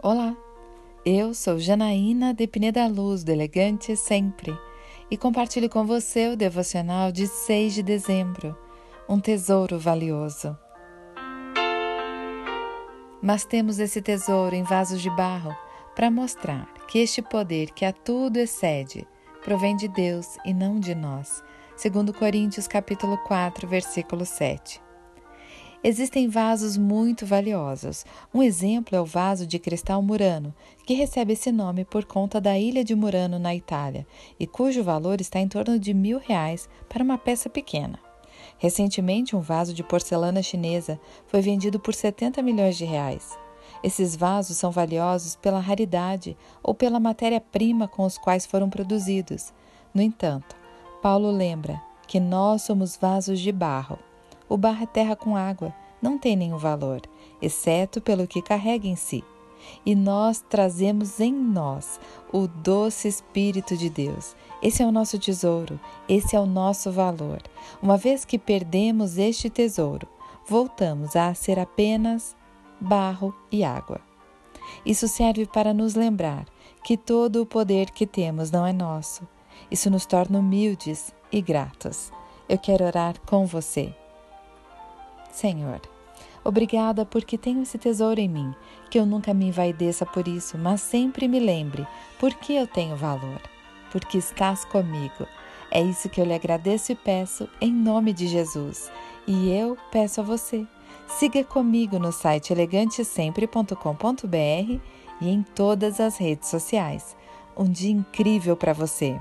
Olá, eu sou Janaína de Pineda Luz, do Elegante Sempre, e compartilho com você o devocional de 6 de dezembro, um tesouro valioso. Mas temos esse tesouro em vasos de barro para mostrar que este poder que a tudo excede provém de Deus e não de nós, segundo Coríntios capítulo 4, versículo 7. Existem vasos muito valiosos. Um exemplo é o vaso de cristal Murano, que recebe esse nome por conta da ilha de Murano, na Itália, e cujo valor está em torno de mil reais para uma peça pequena. Recentemente, um vaso de porcelana chinesa foi vendido por 70 milhões de reais. Esses vasos são valiosos pela raridade ou pela matéria-prima com os quais foram produzidos. No entanto, Paulo lembra que nós somos vasos de barro o barro é terra com água, não tem nenhum valor, exceto pelo que carrega em si. E nós trazemos em nós o doce Espírito de Deus. Esse é o nosso tesouro, esse é o nosso valor. Uma vez que perdemos este tesouro, voltamos a ser apenas barro e água. Isso serve para nos lembrar que todo o poder que temos não é nosso. Isso nos torna humildes e gratos. Eu quero orar com você. Senhor, obrigada porque tenho esse tesouro em mim, que eu nunca me envaideça por isso, mas sempre me lembre porque eu tenho valor, porque estás comigo. É isso que eu lhe agradeço e peço em nome de Jesus. E eu peço a você, siga comigo no site elegantesempre.com.br e em todas as redes sociais. Um dia incrível para você!